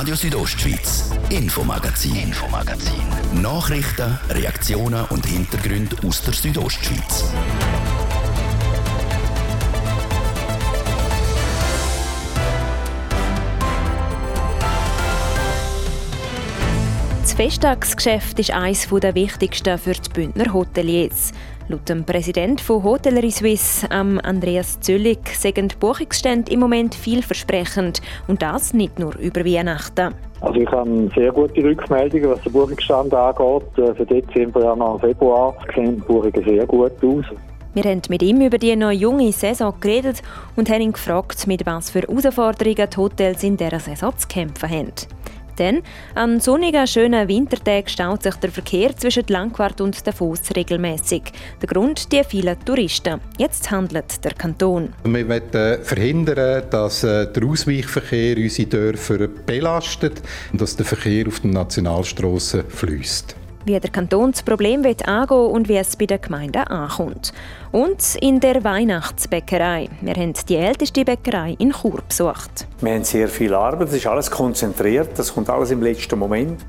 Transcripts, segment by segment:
Radio Südostschweiz, Infomagazin, Infomagazin. Nachrichten, Reaktionen und Hintergründe aus der Südostschweiz. Das Festtagsgeschäft ist eines der wichtigsten für die Bündner Hoteliers. Laut dem Präsidenten von Hotellerie Suisse, Andreas Zöllig, sind die Buchungsstände im Moment vielversprechend. Und das nicht nur über Weihnachten. Also ich habe sehr gute Rückmeldungen, was den Buchungsstand angeht. Äh, für Dezember, Januar, Februar sehen die Buchungen sehr gut aus. Wir haben mit ihm über die neue junge Saison geredet und haben ihn gefragt, mit was für Herausforderungen die Hotels in dieser Saison zu kämpfen haben. Denn an sonnigen, schönen Wintertagen staut sich der Verkehr zwischen Langquart und Davos regelmäßig. Der Grund die vielen Touristen. Jetzt handelt der Kanton. Wir wollen verhindern, dass äh, der Ausweichverkehr unsere Dörfer belastet und dass der Verkehr auf den Nationalstraßen fließt wie der Kanton das Problem angehen und wie es bei den Gemeinden ankommt. Und in der Weihnachtsbäckerei. Wir haben die älteste Bäckerei in Chur besucht. Wir haben sehr viel Arbeit, es ist alles konzentriert, das kommt alles im letzten Moment.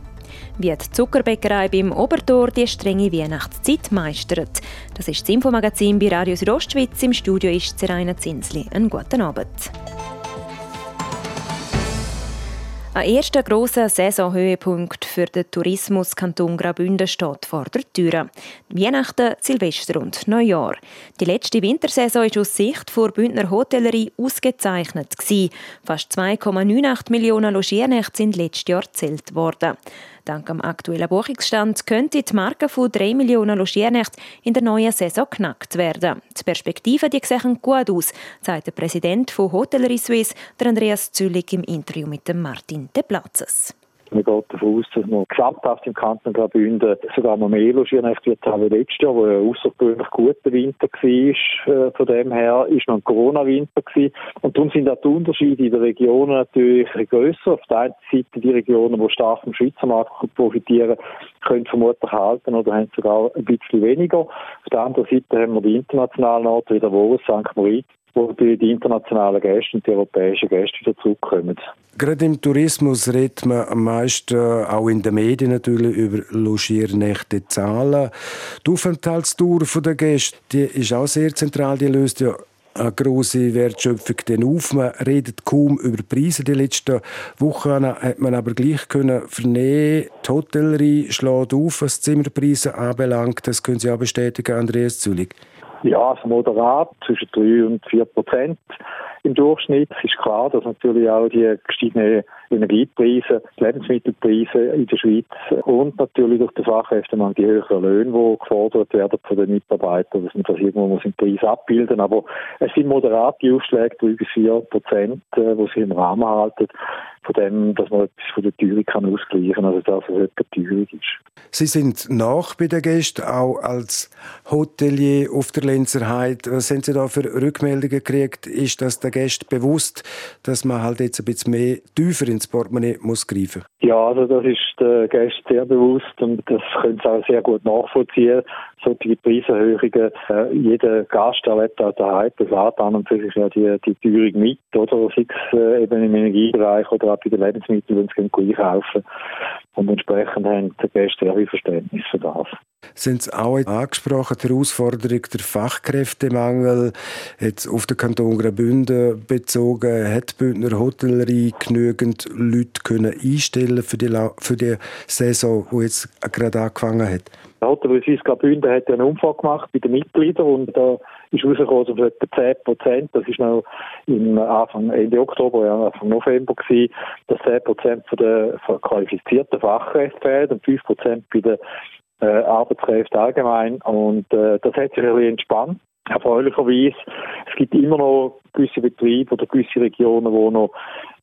Wie die Zuckerbäckerei beim Obertor die strenge Weihnachtszeit meistert. Das ist das Infomagazin bei Radio Südostschweiz. Im Studio ist Seraina Zinsli. Einen guten Abend. Ein erster grosser Saisonhöhepunkt für den Tourismuskanton Graubünden steht vor der Tür. Weihnachten, Silvester und Neujahr. Die letzte Wintersaison war aus Sicht der Bündner Hotellerie ausgezeichnet. Fast 2,98 Millionen Logiernächte sind letztes Jahr gezählt worden. Dank dem aktuellen Buchungsstand könnte die Marke von 3 Millionen Logiernächte in der neuen Saison knackt werden. Die Perspektiven die sehen gut aus, sagt der Präsident von Hotellerie Suisse, Andreas Züllig, im Interview mit dem Martin De Platzes. Man geht davon aus, dass man gesamthaft im Kanton Graubünden sogar noch mehr Logiernächte wird haben wie letztes Jahr, wo ein außergewöhnlich guter Winter war. Äh, von dem her ist noch ein Corona-Winter. Und darum sind auch die Unterschiede in den Regionen natürlich grösser. Auf der einen Seite die Regionen, die stark vom Schweizer Markt profitieren, können vermutlich halten oder haben sogar ein bisschen weniger. Auf der anderen Seite haben wir die internationalen Orte wie der Davos, St. Moritz, wo die, die internationalen Gäste und die europäischen Gäste wieder zurückkommen. Gerade im Tourismus redet man am meisten, auch in den Medien natürlich, über Logiernächte Zahlen. Die Aufenthaltsdauer der Gäste die ist auch sehr zentral. Die löst ja eine grosse Wertschöpfung den auf. Man redet kaum über Preise. Die letzten Wochen hat man aber gleich können vernehmen, die Hotellerie schlägt auf, was Zimmerpreise anbelangt. Das können Sie auch bestätigen, Andreas Zülig. Ja, also moderat, zwischen 3 und 4 Prozent im Durchschnitt. Es ist klar, dass natürlich auch die gestiegenen Energiepreise, Lebensmittelpreise in der Schweiz und natürlich durch den Fachkräftemangel die höheren Löhne, die gefordert werden von den Mitarbeitern, dass man das irgendwo muss im Preis abbilden Aber es sind moderate Aufschläge, 3 bis 4 Prozent, die äh, sich im Rahmen halten von dem, dass man etwas von der Teuerung kann ausgleichen kann, also dass es etwa Teuerung ist. Sie sind nach bei den Gästen, auch als Hotelier auf der Lenzerheide. Was haben Sie da für Rückmeldungen gekriegt? Ist das der Gäste bewusst, dass man halt jetzt ein bisschen mehr tiefer ins Portemonnaie muss greifen? Ja, also das ist der Gäste sehr bewusst und das können Sie auch sehr gut nachvollziehen. Solche Preiserhöhungen, äh, jeder Gast erlebt auch daheim privat an und für sich ja die, die Teuerung mit, oder? Sei es äh, eben im Energiebereich oder gerade bei den Lebensmitteln, wenn sie einkaufen. Und entsprechend haben die Gäste sehr viel Verständnis für das. Sind Sie auch angesprochen, die Herausforderung der Fachkräftemangel jetzt auf den Kanton Graubünden bezogen? Hat die Bündner Hotellerie genügend Leute können einstellen für die, für die Saison, die jetzt gerade angefangen hat? Der Hotellerie Suisse Graubünden hat einen Umfang gemacht bei den Mitgliedern und da ist rausgekommen, dass etwa 10 Prozent, das ist noch im Anfang, Ende Oktober, ja, Anfang November gewesen, dass 10 Prozent von den qualifizierten Fachkräften fehlen und 5 Prozent bei den äh, Arbeitskräften allgemein. Und äh, das hat sich ein bisschen entspannt. Erfreulicherweise. Es gibt immer noch gewisse Betriebe oder gewisse Regionen, wo noch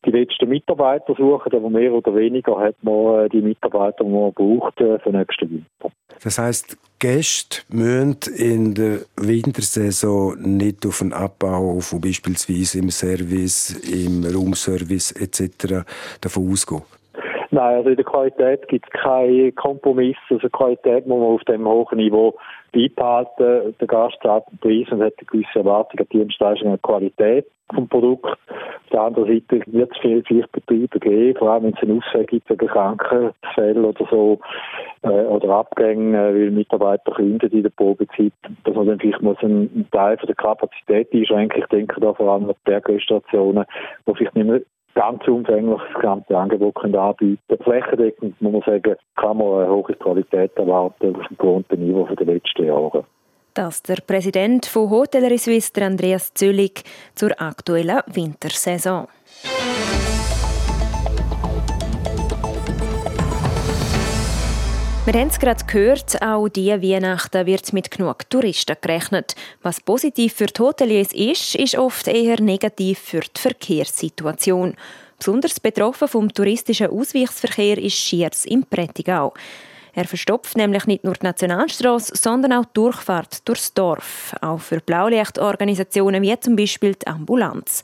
die letzten Mitarbeiter suchen, aber mehr oder weniger hat man äh, die Mitarbeiter, die man braucht äh, für nächsten Winter. Das heißt, Gäste müssen in der Wintersaison nicht auf einen Abbau von beispielsweise im Service, im Roomservice etc. davon ausgehen? Nein, also in der Qualität gibt es keinen Kompromiss. Also Qualität muss man auf dem hohen Niveau beibehalten. Der Gast zahlt den Preis und hat eine gewisse Erwartung an die Dienstleistung und Qualität vom Produkt. Auf der anderen Seite wird es viel vielleicht Betriebe geben, vor allem wenn es einen Ausfall gibt wegen Krankenfällen oder so, äh, oder Abgänge, äh, weil Mitarbeiter kündigen in der Probezeit, dass man dann vielleicht muss einen Teil von der Kapazität einschränken. Ich denke da vor allem an die Bergrestaurationen, wo vielleicht nicht mehr ganz umfänglich das ganze Angebot können anbieten. Flächendeckend muss man sagen, kann man eine hohe Qualität erwarten auf dem gewohnten Niveau der letzten Jahre. Das der Präsident von Hotellerie Suisse, Andreas Züllig, zur aktuellen Wintersaison. Wir haben es gerade gehört, auch diese Weihnachten wird mit genug Touristen gerechnet. Was positiv für die Hoteliers ist, ist oft eher negativ für die Verkehrssituation. Besonders betroffen vom touristischen Ausweichsverkehr ist Schiers im Prättigau. Er verstopft nämlich nicht nur die Nationalstraße, sondern auch die Durchfahrt durchs Dorf, auch für Blaulichtorganisationen wie zum Beispiel die Ambulanz.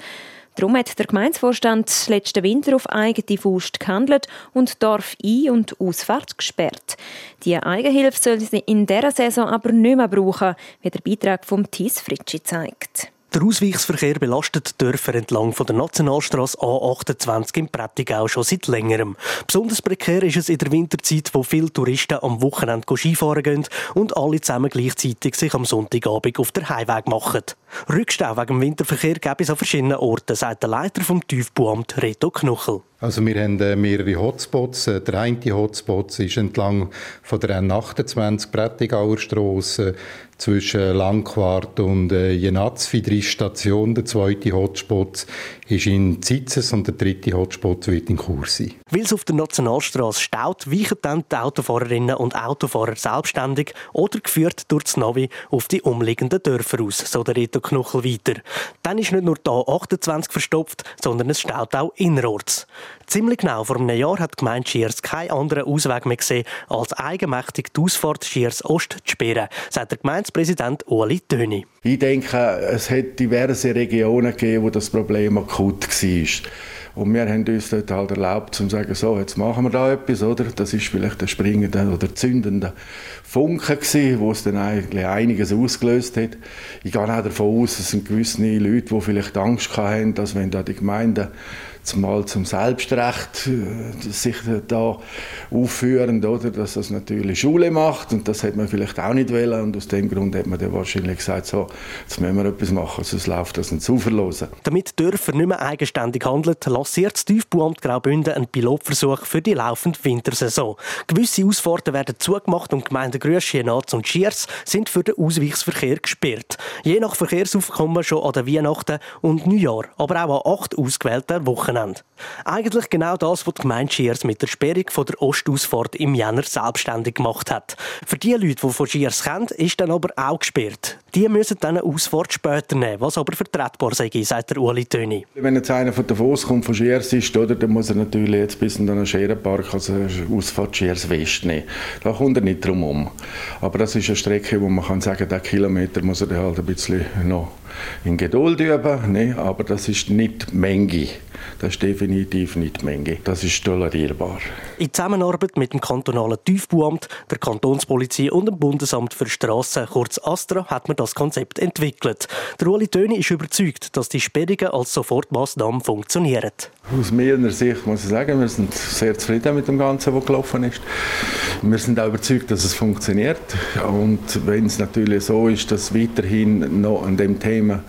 Darum hat der Gemeinsvorstand letzten Winter auf eigene Faust gehandelt und Dorf Ein- und Ausfahrt gesperrt. Die Eigenhilfe soll sie in dieser Saison aber nicht mehr brauchen, wie der Beitrag von Thies Fritschi zeigt. Der Ausweichsverkehr belastet Dörfer entlang von der Nationalstraße A28 im Prättigau schon seit längerem. Besonders prekär ist es in der Winterzeit, wo viele Touristen am Wochenende Skifahren gehen und alle zusammen gleichzeitig sich am Sonntagabend auf den Heimweg machen. Rückstau wegen dem Winterverkehr gäbe es an verschiedenen Orten, sagt der Leiter vom Tiefbauamt Reto Knochel. Also wir haben äh, mehrere Hotspots. Äh, der eine Hotspot ist entlang von der N28 Prättigauer Strasse zwischen Langquart und äh, Jenatz, drei Stationen. Der zweite Hotspot ist in Zitzes und der dritte Hotspot wird in Chur sein. Weil es auf der Nationalstraße staut, weichen dann die Autofahrerinnen und Autofahrer selbstständig oder geführt durch das Navi auf die umliegenden Dörfer aus, so der Reto Knochel weiter. Dann ist nicht nur da 28 verstopft, sondern es staut auch innerorts. Ziemlich genau vor einem Jahr hat die Gemeinde Schiers keinen anderen Ausweg mehr gesehen, als eigenmächtig die Ausfahrt Schiers Ost zu sperren, sagt der Gemeindepräsident Ueli Töni. Ich denke, es hat diverse Regionen gegeben, wo das Problem akut war. Und wir haben uns dort halt erlaubt, zu sagen, so, jetzt machen wir da etwas, oder? Das ist vielleicht der springende oder zündende Funke gewesen, wo es dann eigentlich einiges ausgelöst hat. Ich gehe auch davon aus, es sind gewisse Leute, die vielleicht Angst hatten, dass wenn da die Gemeinden zumal zum Selbstrecht äh, sich da aufführen, oder, dass das natürlich Schule macht und das hat man vielleicht auch nicht wollen und aus dem Grund hat man dann wahrscheinlich gesagt, so, jetzt müssen wir etwas machen, sonst läuft das nicht zuverlosen. Damit die Dörfer nicht mehr eigenständig handeln, lanciert das Tiefbauamt Graubünden einen Pilotversuch für die laufende Wintersaison. Gewisse Ausfahrten werden zugemacht und Gemeinden Grüsch, Jenatz und Schiers sind für den Ausweichsverkehr gesperrt. Je nach Verkehrsaufkommen schon an der Weihnachten und Neujahr, aber auch an acht ausgewählten Wochen. Wochenende. Eigentlich genau das, was die Gemeinde Schiers mit der Sperrung von der Ostausfahrt im Jänner selbstständig gemacht hat. Für die Leute, die von Schiers kennen, ist dann aber auch gesperrt. Die müssen dann eine Ausfahrt später nehmen, was aber vertretbar sei, sagt der Uli Töni. Wenn jetzt einer von Davos kommt, von Schiers ist, oder, dann muss er natürlich jetzt bis in den Scherenpark, also Ausfahrt Schiers West nehmen. Da kommt er nicht drum um. Aber das ist eine Strecke, wo man kann sagen, der Kilometer muss er halt ein bisschen noch in Geduld üben, ne? aber das ist nicht Menge. Das ist definitiv nicht Menge. Das ist tolerierbar. In Zusammenarbeit mit dem kantonalen Tiefbauamt, der Kantonspolizei und dem Bundesamt für Strassen, kurz ASTRA, hat man das Konzept entwickelt. Der Ueli Töni ist überzeugt, dass die Sperrungen als Sofortmaßnahme funktionieren. Aus meiner Sicht muss ich sagen, wir sind sehr zufrieden mit dem Ganzen, was gelaufen ist. Wir sind auch überzeugt, dass es funktioniert. Und wenn es natürlich so ist, dass weiterhin noch an dem Thema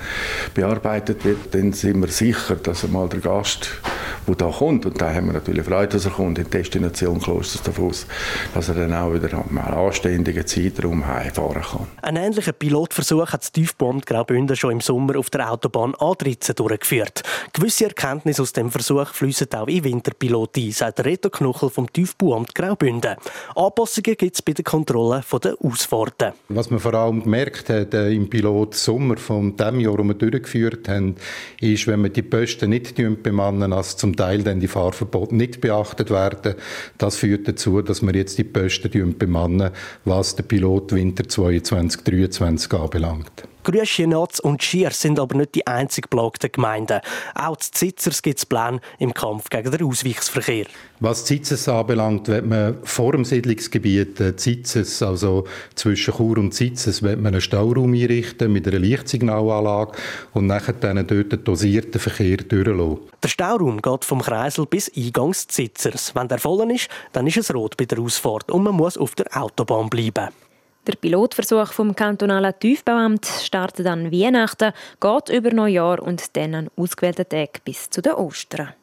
bearbeitet wird, dann sind wir sicher, dass einmal der Gast, next der da kommt, und da haben wir natürlich Freude, dass er kommt, in die Destination Klosters Davos, dass er dann auch wieder einen anständigen Zeitraum heimfahren kann. Ein ähnlicher Pilotversuch hat das Tiefband Graubünden schon im Sommer auf der Autobahn A13 durchgeführt. Gewisse Erkenntnisse aus dem Versuch fließen auch in Winterpilot ein, sagt Reto Knochel vom Tiefbauamt Graubünden. Anpassungen gibt es bei der Kontrolle der Ausfahrten. Was man vor allem gemerkt hat äh, im Pilot Sommer von dem Jahr, das wir durchgeführt haben, ist, wenn man die Posten nicht bemannen, als zum Teil dann die Fahrverbote nicht beachtet werden, das führt dazu, dass wir jetzt die Posten bemannen, was der Pilot Winter 22, 23 anbelangt. Grüschenatz und Schier sind aber nicht die einzig belagten Gemeinden. Auch zu Zitzers gibt es Pläne im Kampf gegen den Ausweichsverkehr. Was Zitzes anbelangt, wird man vor dem Siedlungsgebiet äh, Zitzes, also zwischen Chur und Zitzes, wird man einen Stauraum einrichten mit einer Lichtsignalanlage und nachher dann dort einen dosierten Verkehr durchlassen. Der Stauraum geht vom Kreisel bis Eingangs Zitzers. Wenn der voll ist, dann ist es rot bei der Ausfahrt und man muss auf der Autobahn bleiben. Der Pilotversuch vom kantonalen Tiefbauamt startet an Weihnachten, geht über Neujahr und dann an ausgewählten Tagen bis zu den Ostern.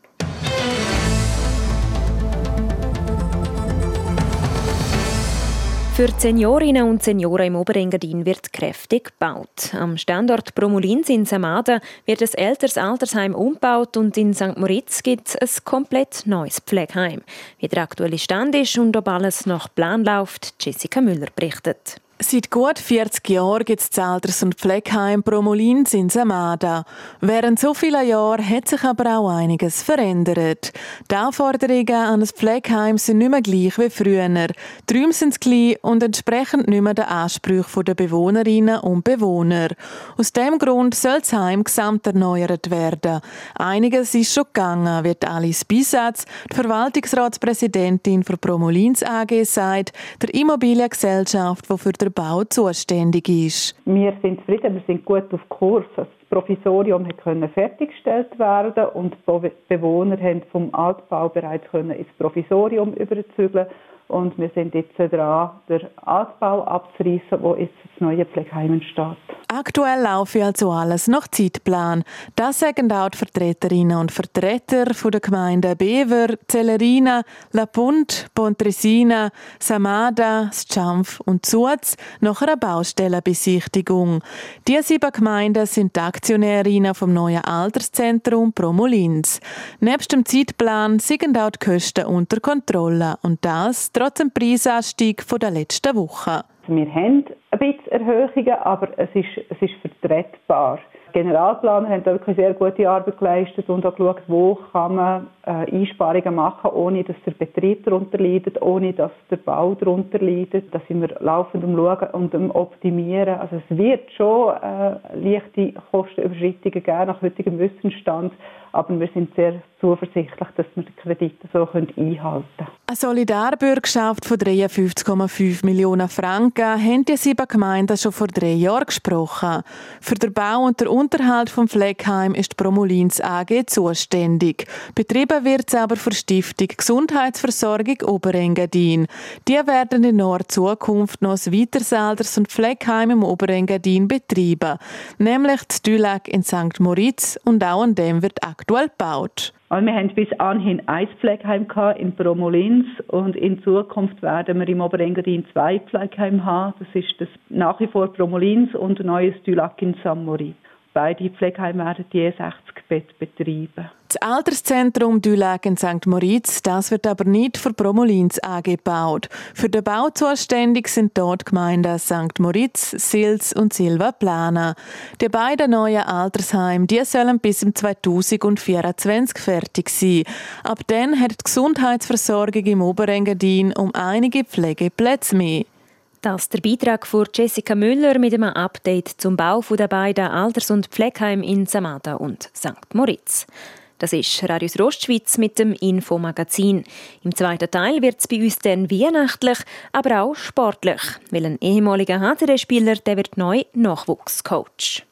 Für Seniorinnen und Senioren im Oberengadin wird kräftig gebaut. Am Standort Promulins in Samada wird ein älteres Altersheim umgebaut und in St. Moritz gibt es ein komplett neues Pflegeheim. Wie der aktuelle Stand ist und ob alles nach Plan läuft, Jessica Müller berichtet. Seit gut 40 Jahren gibt es das Alters- und Pflegeheim Promolins in Samada. Während so vielen Jahren hat sich aber auch einiges verändert. Die Anforderungen an das Pflegeheim sind nicht mehr gleich wie früher. Die Räume sind klein und entsprechend nicht mehr den Ansprüchen der Bewohnerinnen und Bewohner. Aus dem Grund soll das Heim gesamt erneuert werden. Einiges ist schon gegangen, wird Alice Bisatz, die Verwaltungsratspräsidentin für Promolins AG, sagt, der Immobiliengesellschaft, die für den Bau zuständig ist. Wir sind zufrieden, wir sind gut auf Kurs. Das Provisorium konnte fertiggestellt werden und die Bewohner haben vom Altbau bereits ins Provisorium überzügeln und wir sind jetzt dran, den Altbau abzureißen, wo jetzt das neue Pflegeheim entsteht. Aktuell laufe also alles nach Zeitplan. Das sagen auch die Vertreterinnen und Vertreter der Gemeinden Bever, Zellerina, La Punt, Pontresina, Samada, Schanf und Zuz nach einer Baustellenbesichtigung. Diese sieben Gemeinden sind die Aktionärinnen vom neuen Alterszentrum Promolins. Nebst dem Zeitplan sind auch die Kosten unter Kontrolle und das trotz dem Preisanstieg der letzten Woche. Wir haben ein bisschen Erhöhungen, aber es ist, es ist vertretbar. Die haben da wirklich sehr gute Arbeit geleistet und auch geschaut, wo kann man äh, Einsparungen machen, ohne dass der Betrieb darunter leidet, ohne dass der Bau darunter leidet. Da sind wir laufend am Schauen und am Optimieren. Also es wird schon äh, leichte Kostenüberschreitungen geben nach heutigem Wissensstand, aber wir sind sehr zuversichtlich, dass wir die Kredite so einhalten können. Eine Solidarbürgschaft von 53,5 Millionen Franken haben die sieben Gemeinden schon vor drei Jahren gesprochen. Für den Bau und den Unterhalt vom Fleckheim ist die Promolins AG zuständig. Betrieben wird es aber für Stiftung Gesundheitsversorgung Oberengadin. Die werden in naher Zukunft noch ein weiteres Alters- und Fleckheim im Oberengadin betrieben, nämlich die Dülag in St. Moritz und auch an dem wird aktuell gebaut. Also wir haben bis anhin ein Pflegeheim in Promolins und in Zukunft werden wir im Oberengadin zwei Pflegeheim haben. Das ist das nach wie vor Promolins und ein neues Dülac in Samori. Beide Pflegeheime je 60 Bett betreiben. Das Alterszentrum Dülag in St. Moritz, das wird aber nicht für Promolins AG gebaut. Für den Bau zuständig sind dort Gemeinden St. Moritz, Sils und Silva Plana. Die beiden neuen Altersheime, die sollen bis im 2024 fertig sein. Ab dann hat die Gesundheitsversorgung im Oberengadin um einige Pflegeplätze mehr. Das ist der Beitrag von Jessica Müller mit einem Update zum Bau der beiden Alters- und Pflegeheim in Samada und St. Moritz. Das ist Radius Rostschwitz mit dem Infomagazin. Im zweiten Teil wird es bei uns dann weihnachtlich, aber auch sportlich, weil ein ehemaliger HTD-Spieler wird neu Nachwuchscoach.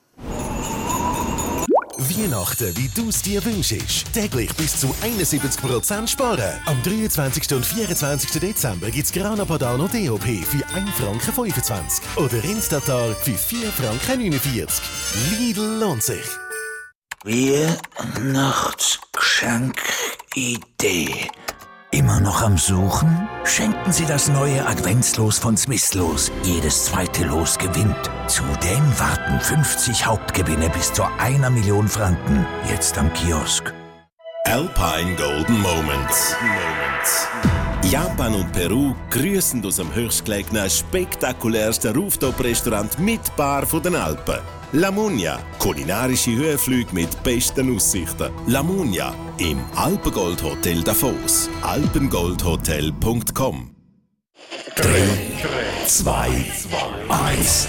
Weihnachten, wie du es dir wünschst. Täglich bis zu 71% sparen. Am 23. und 24. Dezember gibt es Grana Padano DOP für 1 Franken 25 oder Instatar für 4 Franken 49. Lidl lohnt sich. Weihnachtsgeschenkidee. Immer noch am Suchen? Schenken Sie das neue Adventslos von Smithlos. Jedes zweite Los gewinnt. Zudem warten 50 Hauptgewinne bis zu einer Million Franken. Jetzt am Kiosk. Alpine Golden Moments. Moments. Japan und Peru grüßen aus dem höchstgelegenen, spektakulärsten Rooftop-Restaurant mit Bar von den Alpen. Lamunia, kulinarische Höhenflüge mit besten Aussichten. Lamunia im Alpengold Hotel Davos. alpengoldhotel.com 3, 2, 1.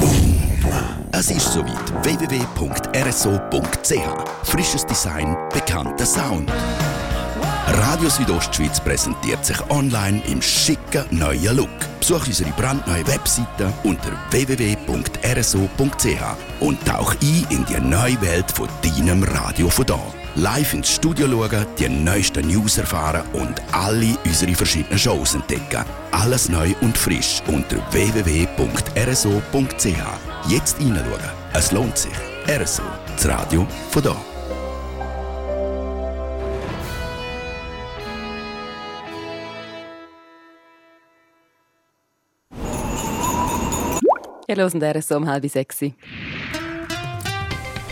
Boom, boom. Es ist soweit. www.rso.ch Frisches Design, bekannter Sound. Radio Südostschweiz präsentiert sich online im schicken neuen Look. Besuch unsere brandneue Webseite unter www.rso.ch und tauch ein in die neue Welt von deinem Radio von da. Live ins Studio schauen, die neuesten News erfahren und alle unsere verschiedenen Shows entdecken. Alles neu und frisch unter www.rso.ch. Jetzt reinschauen. Es lohnt sich. RSO, das Radio von da. Ihr hört RSO um halb sechs.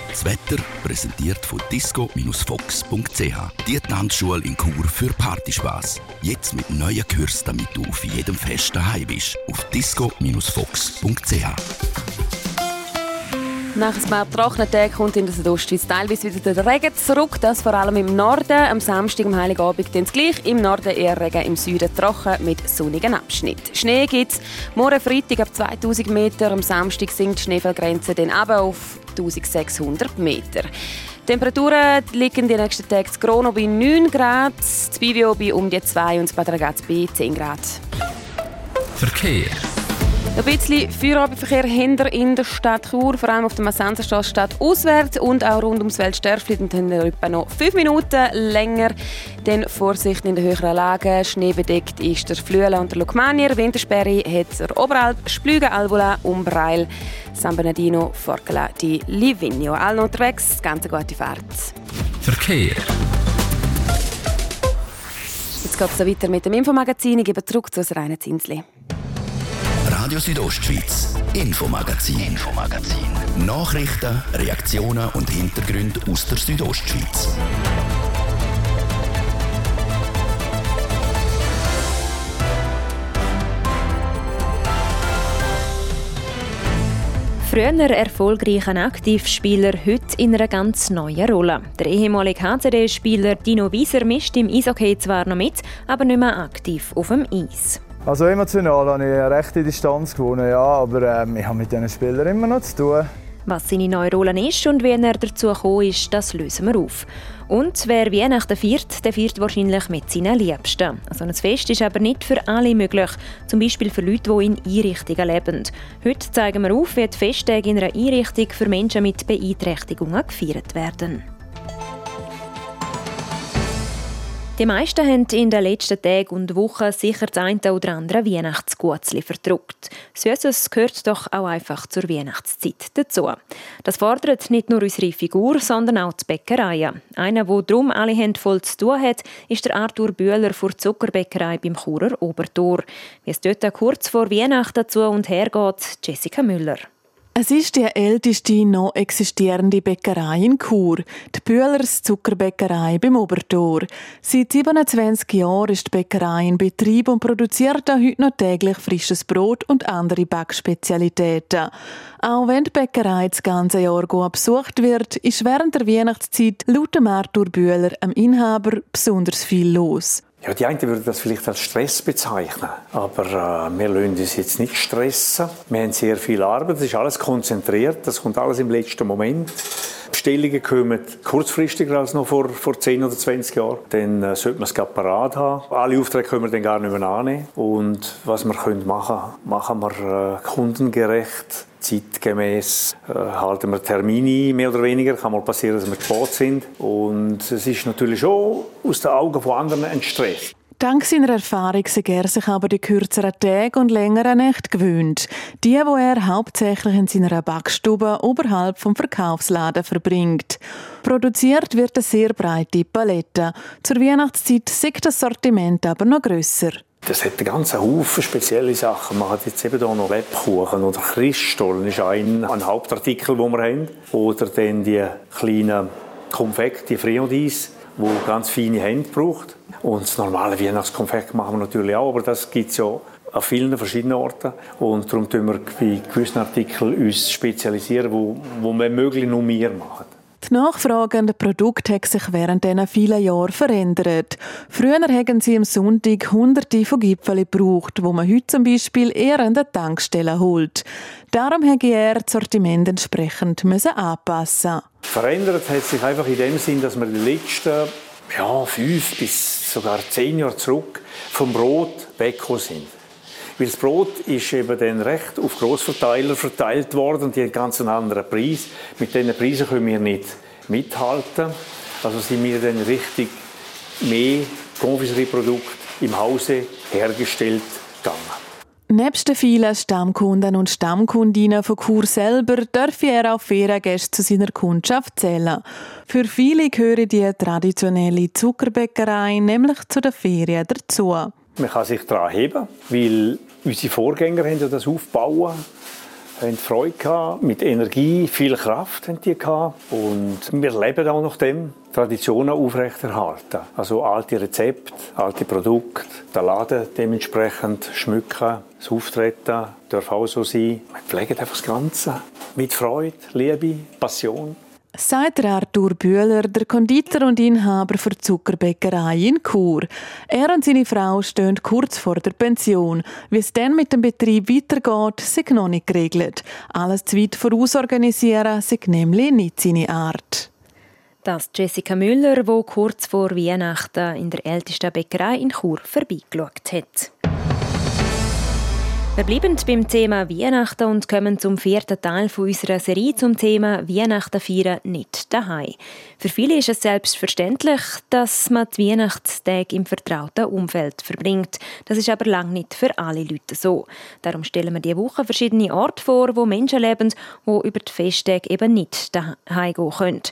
Das Wetter präsentiert von disco-fox.ch. Die Tanzschule in Chur für Partyspaß. Jetzt mit neuen Kursen, damit du auf jedem Fest daheim bist. Auf disco-fox.ch. Nach ein paar trockenen Tagen kommt in der Südostschweiz teilweise wieder der Regen zurück. Das vor allem im Norden. Am Samstag, am Heiligabend dann gleich. Im Norden eher Regen, im Süden trocken mit sonnigen Abschnitt. Schnee gibt es morgen Freitag ab 2000 Meter. Am Samstag sinkt die Schneefallgrenze dann aber auf 1600 Meter. Die Temperaturen liegen die nächsten Tage zu Grono bei 9 Grad, zu Bivio bei um die 2 und zu Bad bei 10 Grad. Verkehr. Ein bisschen Feierabendverkehr hinter in der Stadt Chur, vor allem auf der Massenserstraße Stadt auswärts und auch rund ums Weltstörfli. Und dann etwa noch fünf Minuten länger. Dann Vorsicht in den höheren Lagen. Schneebedeckt ist der Flüela und der Lukmanier. Wintersperre hat der Oberalp, Splüge, Albula, Umbreil, San Bernardino, Forcala, di Livigno. Allen unterwegs, ganz gute Fahrt. Verkehr. Jetzt geht es weiter mit dem Infomagazin. Ich gebe zurück zu Rainer Zinsli. Radio Südostschweiz, Infomagazin. Infomagazin. Nachrichten, Reaktionen und Hintergründe aus der Südostschweiz. Früher erfolgreicher Aktivspieler, heute in einer ganz neuen Rolle. Der ehemalige HCD-Spieler Dino Wieser mischt im Eishockey zwar noch mit, aber nicht mehr aktiv auf dem Eis. Also emotional habe ich eine rechte Distanz gewonnen, ja, aber ähm, ich habe mit diesen Spielern immer noch zu tun. Was seine neue Rolle ist und wie er dazu gekommen ist, das lösen wir auf. Und wer Weihnachten feiert, der feiert wahrscheinlich mit seinen Liebsten. Also ein Fest ist aber nicht für alle möglich, zum Beispiel für Leute, die in Einrichtungen leben. Heute zeigen wir auf, wie die Festtage in einer Einrichtung für Menschen mit Beeinträchtigungen gefeiert werden. Die meisten haben in den letzten Tagen und Wochen sicher das eine oder andere Weihnachtsgutzli verdruckt. Süßes gehört doch auch einfach zur Weihnachtszeit dazu. Das fordert nicht nur unsere Figur, sondern auch die Bäckereien. Einer, der darum alle Hände voll zu tun hat, ist der Arthur Bühler vor Zuckerbäckerei beim Churer Obertor. Wie es dort kurz vor Weihnachten zu und her geht, Jessica Müller. Es ist die älteste noch existierende Bäckerei in Chur, die Bühlers Zuckerbäckerei beim Obertor. Seit 27 Jahren ist die Bäckerei in Betrieb und produziert auch heute noch täglich frisches Brot und andere Backspezialitäten. Auch wenn die Bäckerei das ganze Jahr gut besucht wird, ist während der Weihnachtszeit laut Arthur Bühler, am Inhaber, besonders viel los. Ja, die einen würden das vielleicht als Stress bezeichnen, aber äh, wir lassen uns jetzt nicht stressen. Wir haben sehr viel Arbeit, es ist alles konzentriert, das kommt alles im letzten Moment. Bestellungen kommen kurzfristiger als noch vor, vor 10 oder 20 Jahren. Dann äh, sollte man es gerade parat haben. Alle Aufträge können wir dann gar nicht mehr annehmen. Und was wir können machen machen wir äh, kundengerecht zeitgemäß äh, halten wir Termine mehr oder weniger. Kann mal passieren, dass wir spät sind. Und es ist natürlich schon aus den Augen von anderen ein Stress. Dank seiner Erfahrung sei er sich aber die kürzeren Tage und längeren Nächte gewöhnt. Die, wo er hauptsächlich in seiner Backstube oberhalb vom Verkaufsladen verbringt. Produziert wird eine sehr breite Palette. Zur Weihnachtszeit sieht das Sortiment aber noch grösser. Das hat einen ganzen Haufen spezielle Sachen. Man hat jetzt eben hier noch Lebkuchen oder Christstollen ist ein, ein Hauptartikel, den wir haben. Oder dann die kleinen Konfekte, die Friandis, die ganz feine Hände braucht. Und das normale Weihnachtskonfekt machen wir natürlich auch, aber das gibt es ja an vielen verschiedenen Orten. Und darum tun wir bei gewissen Artikeln uns spezialisieren, wo, wo wir möglich nur wir machen. Die Nachfrage an den Produkten hat sich während diesen vielen Jahren verändert. Früher haben sie am Sonntag hunderte von Gipfeln gebraucht, wo man heute zum Beispiel eher an der Tankstelle holt. Darum musste er das Sortiment entsprechend anpassen. Verändert hat sich einfach in dem Sinn, dass wir die letzten ja, fünf bis sogar zehn Jahre zurück vom Brot weggekommen sind. Weil das Brot ist eben dann recht auf Grossverteiler verteilt worden und die haben ganz einen anderen Preis. Mit diesen Preisen können wir nicht mithalten. Also sind wir dann richtig mehr Confiserieprodukte im Hause hergestellt gegangen. Nebst den vielen Stammkunden und Stammkundinnen von Chur selber dürfe er auch Feriengäste zu seiner Kundschaft zählen. Für viele gehören die traditionelle Zuckerbäckerei nämlich zu den Ferien dazu. Man kann sich daran heben, weil unsere Vorgänger haben das aufgebaut haben Freude gehabt, mit Energie, viel Kraft haben die gehabt. Und wir leben auch noch dem, Traditionen aufrechterhalten. Also alte Rezepte, alte Produkte, den Laden dementsprechend schmücken, das Auftreten darf auch so sein. Wir pflegen einfach das Ganze mit Freude, Liebe, Passion. Sagt Arthur Bühler, der Konditor und Inhaber der Zuckerbäckerei in Chur. Er und seine Frau stehen kurz vor der Pension. Wie es dann mit dem Betrieb weitergeht, sind noch nicht geregelt. Alles zu weit vorausorganisieren, ist nämlich nicht seine Art. Das Jessica Müller, die kurz vor Weihnachten in der ältesten Bäckerei in Chur vorbeigeschaut hat. Wir bleiben beim Thema Weihnachten und kommen zum vierten Teil unserer Serie zum Thema Weihnachten feiern nicht daheim. Für viele ist es selbstverständlich, dass man die Weihnachtstage im vertrauten Umfeld verbringt. Das ist aber lange nicht für alle Leute so. Darum stellen wir diese Woche verschiedene Orte vor, wo Menschen leben, die über die Festtage eben nicht daheim gehen können.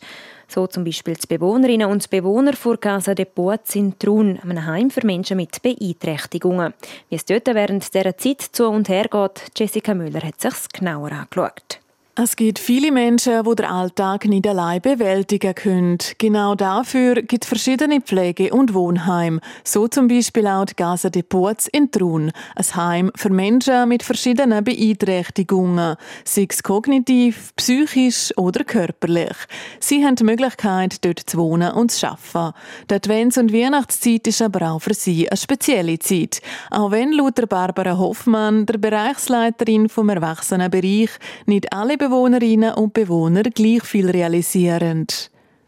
So zum Beispiel die Bewohnerinnen und Bewohner vor Casa de Poaz in Trun, einem Heim für Menschen mit Beeinträchtigungen. Wie es dort während dieser Zeit zu und her geht, Jessica Müller hat sich genauer angeschaut. Es gibt viele Menschen, die den Alltag nicht allein bewältigen können. Genau dafür gibt es verschiedene Pflege- und Wohnheime. So zum Beispiel auch die Casa de Poz in Trun. Ein Heim für Menschen mit verschiedenen Beeinträchtigungen. Sei es kognitiv, psychisch oder körperlich. Sie haben die Möglichkeit, dort zu wohnen und zu arbeiten. Die Advents- und Weihnachtszeit ist aber auch für sie eine spezielle Zeit. Auch wenn laut Barbara Hoffmann, der Bereichsleiterin vom Erwachsenenbereich, nicht alle Bewohnerinnen und Bewohner gleich viel realisieren.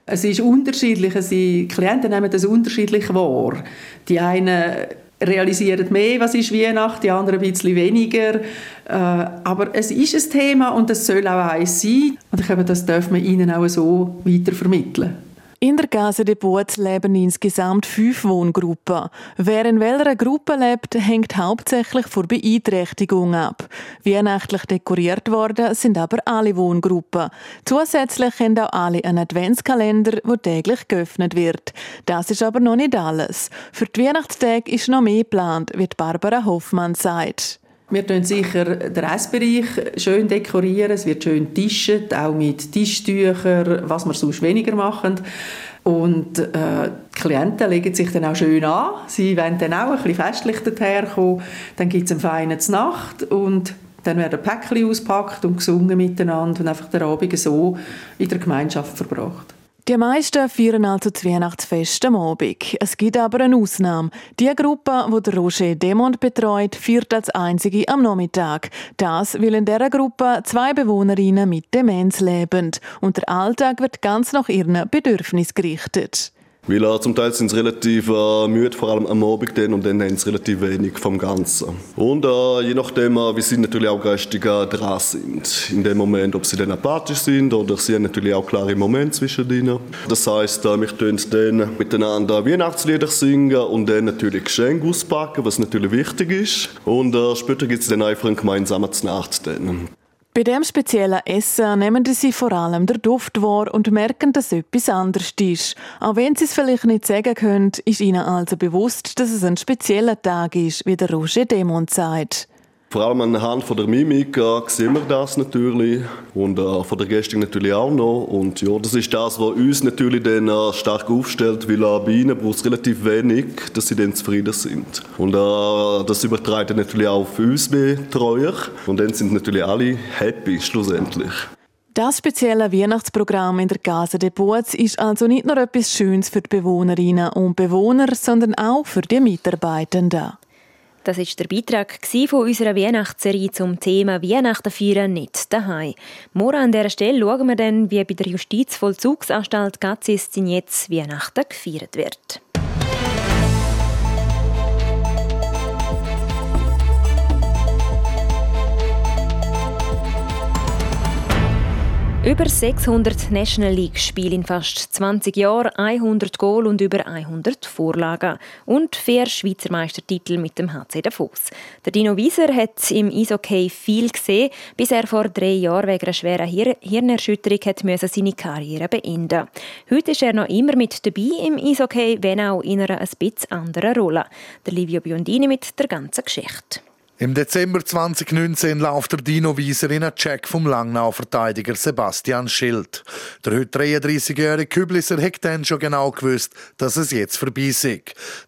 Es ist unterschiedlich. Die Klienten nehmen das unterschiedlich wahr. Die einen realisieren mehr, was ist Weihnachten, die anderen ein bisschen weniger. Äh, aber es ist ein Thema und es soll auch eins sein. Und ich glaube, das darf man ihnen auch so weiter vermitteln. In der Casa de Boot leben insgesamt fünf Wohngruppen. Wer in welcher Gruppe lebt, hängt hauptsächlich von Beeinträchtigung ab. Weihnachtlich dekoriert worden sind aber alle Wohngruppen. Zusätzlich haben auch alle einen Adventskalender, der täglich geöffnet wird. Das ist aber noch nicht alles. Für die Weihnachtstage ist noch mehr geplant, wie Barbara Hoffmann sagt. Wir tun sicher den Essbereich schön dekorieren. Es wird schön getischt, auch mit Tischtüchern, was wir sonst weniger machen. Und äh, die Klienten legen sich dann auch schön an. Sie wollen dann auch ein bisschen festlich daherkommen. Dann gibt es eine feine Nacht und dann werden Päckchen ausgepackt und gesungen miteinander und einfach der Abend so in der Gemeinschaft verbracht. Die meisten feiern also das Weihnachtsfest am Abend. Es gibt aber eine Ausnahme. Die Gruppe, die der Roger Demont betreut, feiert als einzige am Nachmittag. Das, weil in dieser Gruppe zwei Bewohnerinnen mit Demenz leben. Und der Alltag wird ganz nach ihren Bedürfnissen gerichtet. Weil äh, zum Teil sind sie relativ äh, müde, vor allem am Abend dann, und dann haben sie relativ wenig vom Ganzen. Und äh, je nachdem, äh, wie sie natürlich auch geistig äh, dran sind. In dem Moment, ob sie dann apathisch sind oder sie haben natürlich auch klare Momente zwischen ihnen. Das heisst, äh, wir tun dann miteinander Weihnachtslieder singen und dann natürlich Geschenke auspacken, was natürlich wichtig ist. Und äh, später gibt es dann einfach einen gemeinsamen Nacht. Dann. Bei dem speziellen Essen nehmen sie vor allem den Duft wahr und merken, dass etwas anders ist. Auch wenn sie es vielleicht nicht sagen können, ist ihnen also bewusst, dass es ein spezieller Tag ist, wie der Roger Demont sagt. Vor allem anhand von der Mimik äh, sehen wir das natürlich und äh, von der Gestik natürlich auch noch. Und ja, das ist das, was uns natürlich dann äh, stark aufstellt, weil äh, bei ihnen braucht es relativ wenig, dass sie dann zufrieden sind. Und äh, das überträgt dann natürlich auch auf uns Betreuer und dann sind natürlich alle happy schlussendlich. Das spezielle Weihnachtsprogramm in der Casa de Boaz ist also nicht nur etwas Schönes für die Bewohnerinnen und Bewohner, sondern auch für die Mitarbeitenden. Das ist der Beitrag von unserer Weihnachtsserie zum Thema Weihnachten feiern nicht daheim. Morgen an dieser Stelle schauen wir dann, wie bei der Justizvollzugsanstalt Gazis jetzt Weihnachten gefeiert wird. Über 600 National League-Spiele in fast 20 Jahren, 100 Goal und über 100 Vorlagen. Und vier Schweizer Meistertitel mit dem HC Davos. Der Dino Wieser hat im Eishockey viel gesehen, bis er vor drei Jahren wegen einer schweren Hir Hirnerschütterung hat seine Karriere beenden Heute ist er noch immer mit dabei im Eishockey, wenn auch in einer ein bisschen anderen Rolle. Der Livio Biondini mit der ganzen Geschichte. Im Dezember 2019 läuft der Dino Wieser in einen Check vom Langnau-Verteidiger Sebastian Schild. Der heute 33-jährige Küblisser hat dann schon genau gewusst, dass es jetzt vorbei ist.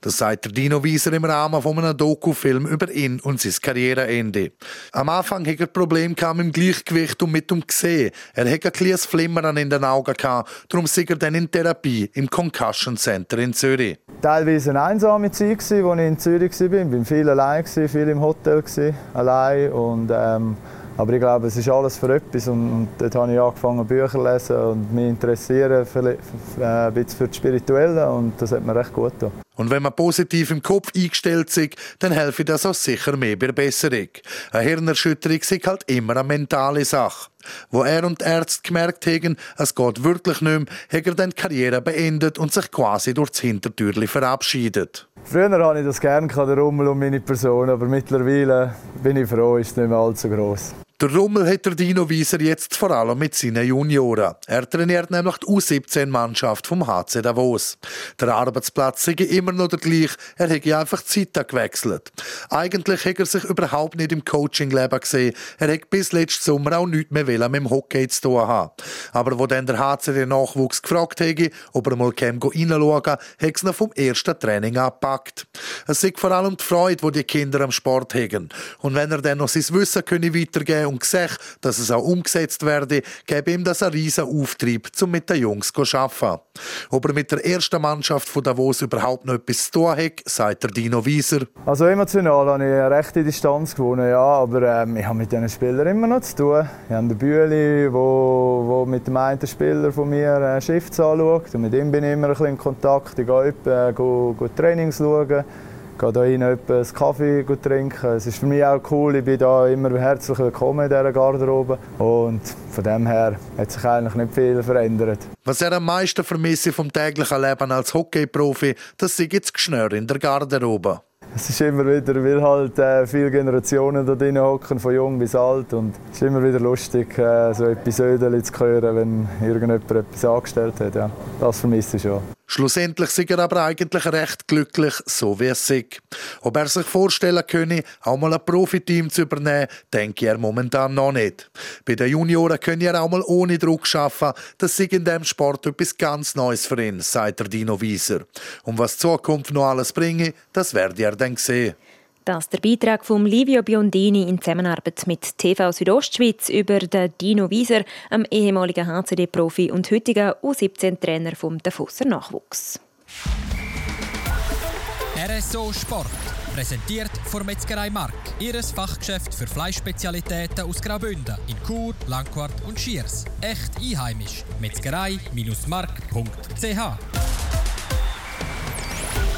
Das sagt der Dino Wieser im Rahmen von einem Doku-Film über ihn und sein Karriereende. Am Anfang hatte er Probleme mit dem Gleichgewicht und mit dem Gesehen. Er hatte ein kleines Flimmern in den Augen gehabt, darum sei er dann in Therapie im Concussion Center in Zürich. Teilweise eine einsame Zeit, als ich in Zürich war. Ich war viel allein, viel im Hotel gewesen, allein. Und, ähm, aber ich glaube, es ist alles für etwas. Und, und dort habe ich angefangen, Bücher zu lesen und mich interessieren für, für, äh, ein bisschen für das Spirituelle. Und das hat mir recht gut getan. Und wenn man positiv im Kopf eingestellt ist, dann helfe das auch sicher mehr bei der Besserung. Eine Hirnerschütterung ist halt immer eine mentale Sache. Wo er und die Ärzte gemerkt haben, es geht wirklich nicht mehr, hat er dann die Karriere beendet und sich quasi durch das Hintertürli verabschiedet. Früher hatte ich das gerne, der Rummel um meine Person, aber mittlerweile bin ich froh, ist es nicht mehr allzu groß. Der Rummel hat der Dino Wieser jetzt vor allem mit seinen Junioren. Er trainiert nämlich die U17-Mannschaft vom HC Davos. Der Arbeitsplatz sei immer noch der gleiche, er hätte einfach die Zeit gewechselt. Eigentlich hätte er sich überhaupt nicht im Coaching-Leben gesehen. Er hätte bis letzten Sommer auch nichts mehr mit dem Hockey zu tun haben. Aber wo dann der HC den Nachwuchs gefragt hätte, ob er mal reinschauen kann, hat es noch vom ersten Training angepackt. Es ist vor allem die Freude, die die Kinder am Sport haben. Und wenn er dann noch sein Wissen weitergeben und gesagt, dass es auch umgesetzt werde, gäbe ihm das einen riesen Auftrieb, um mit den Jungs zu arbeiten. Ob er mit der ersten Mannschaft von Davos überhaupt noch etwas zu tun hat, sagt der Dino Wieser. Also emotional habe ich eine rechte Distanz gewonnen, ja, aber ähm, ich habe mit diesen Spielern immer noch zu tun. Ich habe den Bühli, wo mit dem einen Spieler von mir äh, Shifts anschaut. Und mit ihm bin ich immer ein bisschen in Kontakt. Ich gehe, äh, gehe, gehe Trainings schauen gehe da rein einen Kaffee trinken. Es ist für mich auch cool, ich bin da immer herzlich willkommen in dieser Garderobe. Und von dem her hat sich eigentlich nicht viel verändert. Was er am meisten vermisse vom täglichen Leben als Hockeyprofi, das sind jetzt Geschnür in der Garderobe. Es ist immer wieder, weil halt äh, viele Generationen da drin hocken, von jung bis alt. Und es ist immer wieder lustig, äh, so Episoden zu hören, wenn irgendjemand etwas angestellt hat. Ja, das vermisse ich schon. Schlussendlich sind er aber eigentlich recht glücklich, so wie es ist. Ob er sich vorstellen könne, auch mal ein Profiteam zu übernehmen, denke er momentan noch nicht. Bei den Junioren könne er auch mal ohne Druck arbeiten. Das ist in diesem Sport etwas ganz Neues für ihn, sagt der Dino Wieser. Und was die Zukunft noch alles bringe, das werde er dann sehen. Das der Beitrag von Livio Biondini in Zusammenarbeit mit TV Südostschweiz über den Dino Wieser, einem ehemaligen HCD-Profi und heutigen U17-Trainer vom Dafusser Nachwuchs. RSO Sport präsentiert von Metzgerei Mark, ihres Fachgeschäft für Fleischspezialitäten aus Graubünden in Chur, Langquart und Schiers. Echt einheimisch. Metzgerei-mark.ch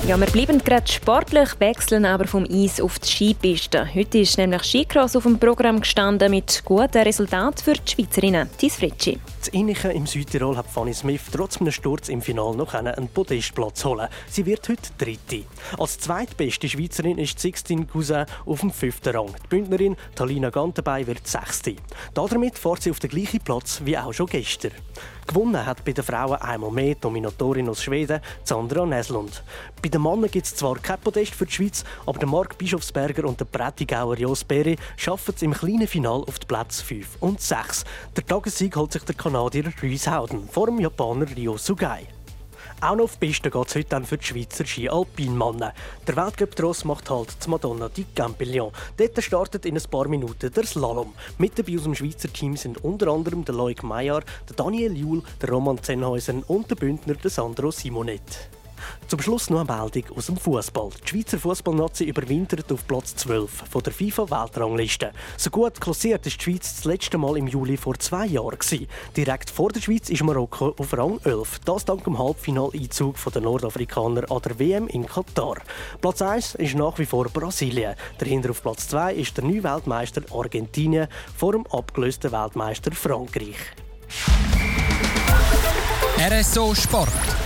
ja, wir bleiben gerade sportlich, wechseln aber vom Eis auf die Skipiste. Heute ist nämlich Skicross auf dem Programm gestanden mit guten Resultaten für die Schweizerinnen. Tis Fritschi. Innige im Südtirol hat Fanny Smith trotz einem Sturz im Finale noch einen Podestplatz holen. Sie wird heute Dritte. Als zweitbeste Schweizerin ist Sixtine Cousin auf dem fünften Rang. Die Bündnerin Talina Gantenbei wird Sechste. Damit fährt sie auf den gleichen Platz wie auch schon gestern. Gewonnen hat bei den Frauen einmal mehr Dominatorin aus Schweden, Sandra Neslund. Bei den Männern gibt es zwar kein Podest für die Schweiz, aber der Marc Bischofsberger und der Prättigauer Jos Berry schaffen es im kleinen Final auf die Plätze 5 und 6. Der Tagessieg holt sich der Kanadier Rhys Howden vor dem Japaner Ryo Sugai. Auch noch auf die Piste geht es heute dann für die Schweizer Ski-Alpin-Mannen. Der Weltcup-Tross macht halt zu Madonna di Campillon. Dort startet in ein paar Minuten der Slalom. Mit dabei aus dem Schweizer Team sind unter anderem der Loic Meyer, der Daniel Juhl, der Roman Zenhäusen und der Bündner der Sandro Simonet. Zum Schluss noch eine Meldung aus dem Fußball. Die Schweizer Fußballnazi überwintert auf Platz 12 von der FIFA-Weltrangliste. So gut klassiert ist die Schweiz das letzte Mal im Juli vor zwei Jahren. Direkt vor der Schweiz ist Marokko auf Rang 11. Das dank dem Halbfinaleinzug der Nordafrikaner an der WM in Katar. Platz 1 ist nach wie vor Brasilien. Dahinter auf Platz 2 ist der neue Weltmeister Argentinien vor dem abgelösten Weltmeister Frankreich. RSO Sport.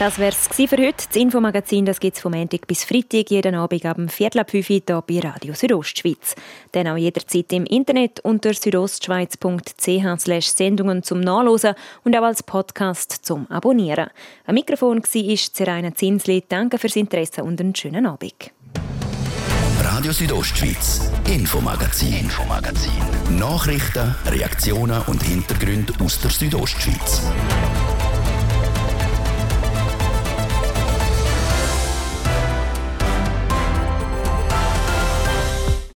das wäre es für heute. Das Infomagazin gibt es vom Montag bis Freitag jeden Abend ab Viertel ab 5 Uhr hier bei Radio Südostschweiz. Dann auch jederzeit im Internet unter südostschweiz.ch Sendungen zum Nachlesen und auch als Podcast zum Abonnieren. Am Mikrofon war Zeraina Zinsli. Danke fürs Interesse und einen schönen Abend. Radio Südostschweiz, Infomagazin, Infomagazin. Nachrichten, Reaktionen und Hintergründe aus der Südostschweiz.